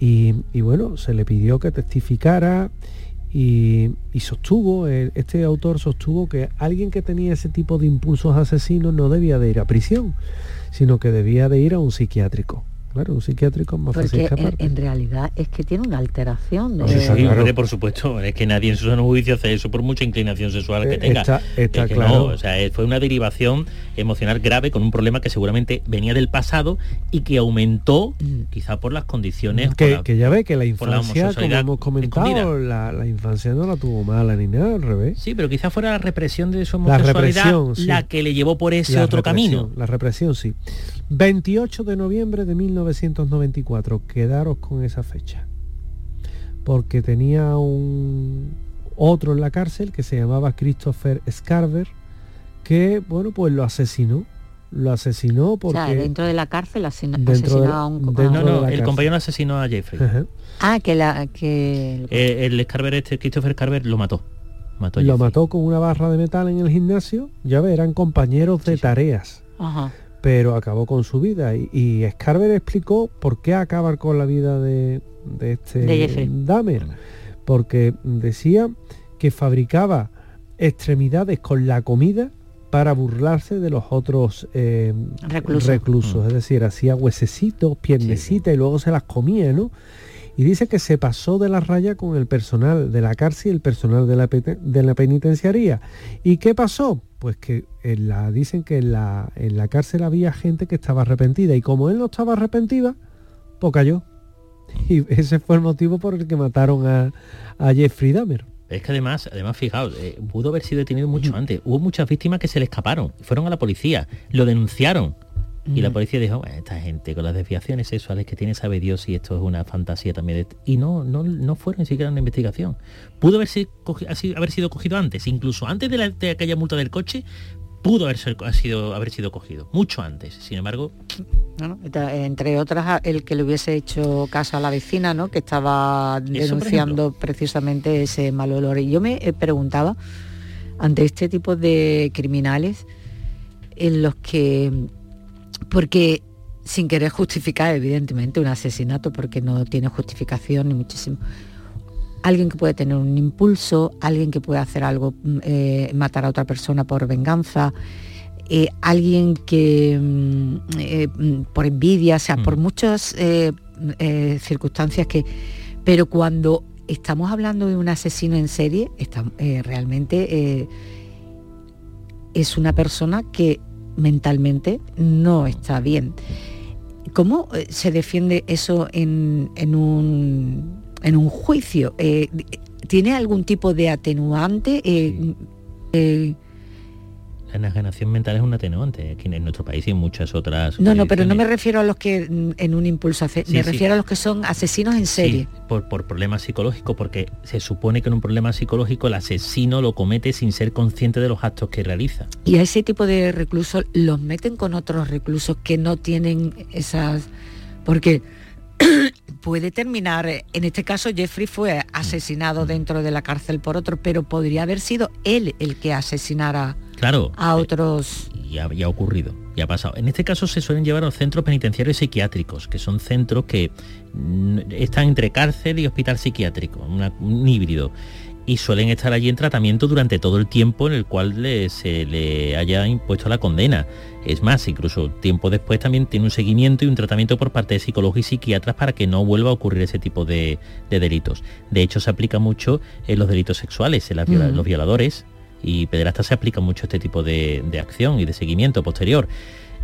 Y, y bueno, se le pidió que testificara y, sostuvo, este autor sostuvo que alguien que tenía ese tipo de impulsos asesinos no debía de ir a prisión, sino que debía de ir a un psiquiátrico. Claro, un psiquiátrico es más fácil Porque en, escapar. en realidad es que tiene una alteración. de- Sí, sí, Sí, claro. hombre, por supuesto, es que nadie en su sano juicio hace eso por mucha inclinación sexual que Eh, tenga. está- está Es que claro. no, o sea, eh, fue una derivación emocional grave con un problema que seguramente venía del pasado y que aumentó quizá por las condiciones. que, la- que ya ve que la la infancia, como hemos comentado, la, la infancia no la tuvo mala ni nada, al revés. Sí, pero quizá fuera la represión de su La homosexualidad sí. la que le llevó por ese La otro camino. La represión, sí. 28 de noviembre de 1994, quedaros con esa fecha. Porque tenía un otro en la cárcel que se llamaba Christopher Scarver, que, bueno, pues lo asesinó. Lo asesinó O porque... sea, dentro de la cárcel asesina, Dentro de asesinó la- a un... No, no, la el cárcel. compañero asesinó a Jeffrey. Ajá. Ah, que la... Que... Eh, el Scarver este, Christopher Carver, lo mató. Mató a Lo mató con una barra de metal en el gimnasio. Ya ve, eran compañeros de tareas. Ajá. Pero acabó con su vida y, y Scarver explicó por qué acabar con la vida de, de este De. Dahmer porque decía que fabricaba extremidades con la comida para burlarse de los otros eh, Reclusos. reclusos. Mm. es decir hacía huesecitos piernecitas y luego se las comía ¿no? Y dice que se pasó de la raya con el personal de la cárcel y el personal de la, pete- de la penitenciaría. ¿Y qué pasó? Pues que en la, dicen que en la, en la cárcel había gente que estaba arrepentida y como él no estaba arrepentida, pues cayó. <laughs> Y ese fue el motivo por el que mataron a, a Jeffrey Dahmer. Es que además, además fijaos, eh, pudo haber sido detenido mucho antes. Hubo muchas víctimas que se le escaparon, fueron a la policía, lo denunciaron. Y la policía dijo, "Bueno, esta gente con las desviaciones sexuales que tiene sabe Dios y esto es una fantasía también. Y no, no, no fueron ni siquiera una investigación. Pudo haber sido, cogi- así- haber sido cogido antes, incluso antes de, la- de aquella multa del coche, pudo haber, sido, haber sido cogido, mucho antes. Sin embargo, Bueno, enta- entre otras, el que le hubiese hecho caso a la vecina, ¿no? Que estaba denunciando precisamente ese mal olor. Y yo me eh, preguntaba, ante este tipo de criminales, en los que, porque sin querer justificar, evidentemente, un asesinato, porque no tiene justificación ni muchísimo. Alguien que puede tener un impulso, alguien que puede hacer algo, mm, eh, matar a otra persona por venganza, eh, alguien que mm, eh, mm, por envidia, o sea, por muchas circunstancias que... Pero cuando estamos hablando de un asesino en serie, está- realmente es una persona que mentalmente no está bien. ¿Cómo eh, se defiende eso en, en un, en un juicio? Eh, ¿Tiene algún tipo de atenuante? Eh, eh, enajenación mental es un atenuante aquí en nuestro país y en muchas otras. no, no, pero no me refiero a los que mm, en un impulso, hace- Sí, me sí. refiero a los que son asesinos en serie. Sí, por, por problemas psicológicos, porque se supone que en un problema psicológico el asesino lo comete sin ser consciente de los actos que realiza. Y a ese tipo de reclusos los meten con otros reclusos que no tienen esas... Porque puede terminar, eh, en este caso Jeffrey fue asesinado dentro de la cárcel por otro, pero podría haber sido él el que asesinara Claro. a eh, otros... y ha, y ha ocurrido, y ha pasado. En este caso se suelen llevar a los centros penitenciarios psiquiátricos, que son centros que mm, están entre cárcel y hospital psiquiátrico, una- un híbrido. Y suelen estar allí en tratamiento durante todo el tiempo en el cual le- se le haya impuesto la condena. Es más, incluso tiempo después también tiene un seguimiento y un tratamiento por parte de psicólogos y psiquiatras para que no vuelva a ocurrir ese tipo de, de delitos. De hecho, se aplica mucho en los delitos sexuales, en las viola- Mm. los violadores y pederastas se aplica mucho este tipo de, de acción y de seguimiento posterior.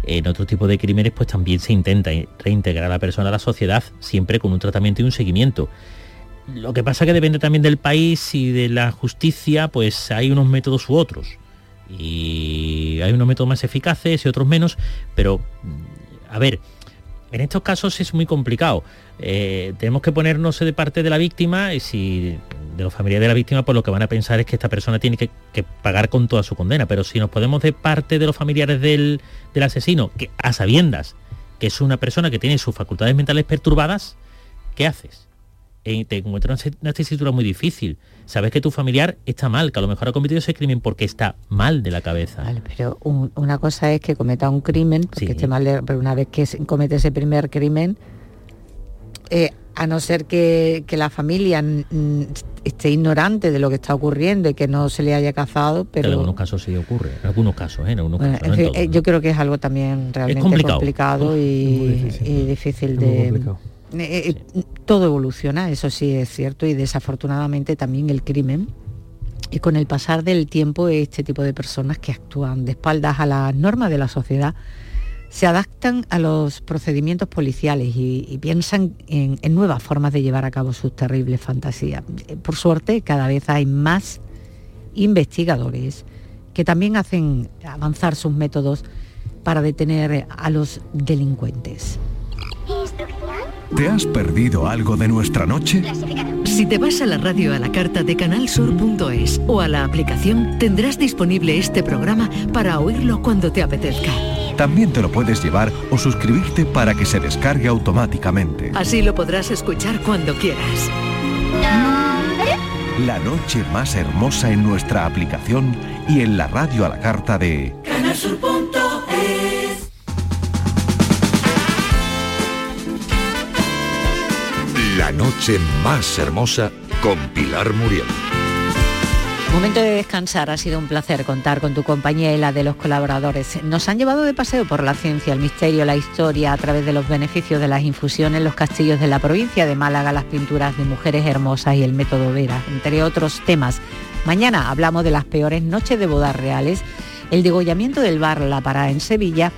En otro tipo de crímenes pues también se intenta reintegrar a la persona a la sociedad siempre con un tratamiento y un seguimiento. Lo que pasa que depende también del país y de la justicia, pues hay unos métodos u otros. Y hay unos métodos más eficaces y otros menos, pero mm, a ver, en estos casos es muy complicado. Eh, tenemos que ponernos de parte de la víctima y si de los familiares de la víctima, pues lo que van a pensar es que esta persona tiene que, pagar con toda su condena. Pero si nos podemos de parte de los familiares del, del asesino, que a sabiendas que es una persona que tiene sus facultades mentales perturbadas, ¿qué haces? Eh, te encuentras en una tesitura muy difícil. Sabes que tu familiar está mal, que a lo mejor ha cometido ese crimen porque está mal de la cabeza. Vale, pero una cosa es que cometa un crimen, porque esté mal, pero una vez que comete ese primer crimen, eh, a no ser que, la familia esté ignorante de lo que está ocurriendo y que no se le haya cazado, pero... En algunos casos sí ocurre, en algunos casos, ¿eh? En algunos casos, eh, Yo creo que es algo también realmente complicado, y, difícil, de... Eh, todo evoluciona, eso sí es cierto, y desafortunadamente también el crimen. Y con el pasar del tiempo, este tipo de personas que actúan de espaldas a las normas de la sociedad, se adaptan a los procedimientos policiales y, piensan en, nuevas formas de llevar a cabo sus terribles fantasías. Eh, por suerte, cada vez hay más investigadores que también hacen avanzar sus métodos para detener a los delincuentes. ¿Te has perdido algo de nuestra noche? Si te vas a la radio a la carta de canalsur.es o a la aplicación, tendrás disponible este programa para oírlo cuando te apetezca. También te lo puedes llevar o suscribirte para que se descargue automáticamente. Así lo podrás escuchar cuando quieras. La noche más hermosa en nuestra aplicación y en la radio a la carta de canalsur.es. Noche más hermosa con Pilar Muriel. Momento de descansar, ha sido un placer contar con tu compañía y la de los colaboradores. Nos han llevado de paseo por la ciencia, el misterio, la historia, a través de los beneficios de las infusiones, los castillos de la provincia de Málaga, las pinturas de mujeres hermosas y el método Vera, entre otros temas. Mañana hablamos de las peores noches de bodas reales, el degollamiento del bar La Pará en Sevilla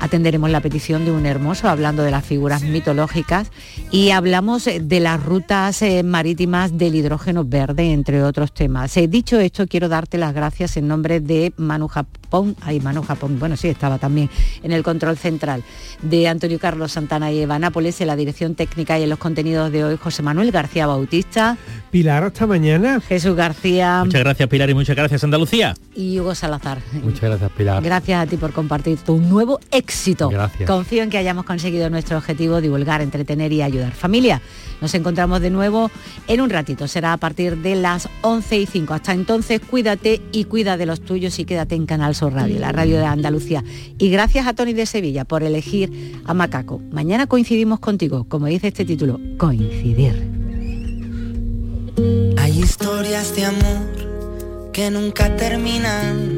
atenderemos la petición de un hermoso hablando de las figuras mitológicas y hablamos de las rutas eh, marítimas del hidrógeno verde, entre otros temas. Eh, dicho esto, quiero darte las gracias en nombre de Manu Japón, ay Manu Japón, bueno sí, estaba también en el control central, de Antonio Carlos Santana y Eva Nápoles, en la dirección técnica y en los contenidos de hoy, José Manuel García Bautista. Pilar, hasta mañana. Jesús García. Muchas gracias Pilar y muchas gracias Andalucía. Y Hugo Salazar. Muchas gracias Pilar. Gracias a ti por compartir tu nuevo éxito. Gracias. Confío en que hayamos conseguido nuestro objetivo, divulgar, entretener y ayudar. Familia, nos encontramos de nuevo en un ratito. Será a partir de las 11 y 5. Hasta entonces, cuídate y cuida de los tuyos y quédate en Canal Sur Radio, la radio de Andalucía. Y gracias a Tony de Sevilla por elegir a Macaco. Mañana coincidimos contigo, como dice este título, coincidir. Hay historias de amor que nunca terminan,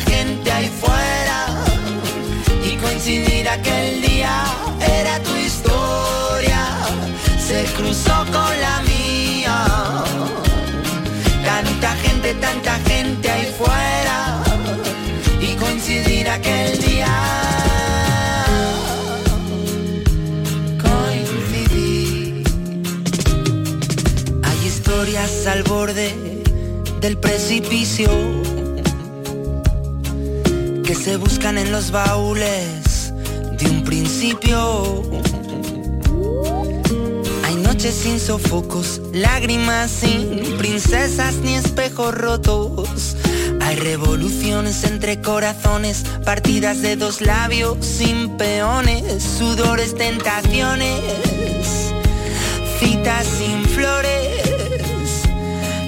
gente, ahí fuera. Y coincidir aquel día, era tu historia, se cruzó con la mía. Tanta gente, tanta gente ahí fuera coincidir aquel día. Coincidir. Hay historias al borde del precipicio que se buscan en los baúles de un principio. Hay noches sin sofocos, lágrimas sin princesas ni espejos rotos hay revoluciones entre corazones, partidas de dos labios sin peones, sudores, tentaciones, citas sin flores.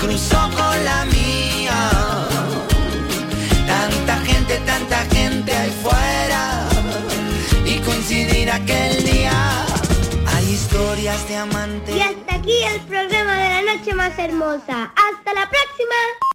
cruzó con la mía. Tanta gente, tanta gente ahí fuera y coincidir aquel día. Hay historias de amantes. Y hasta aquí el programa de la noche más hermosa. Hasta la próxima.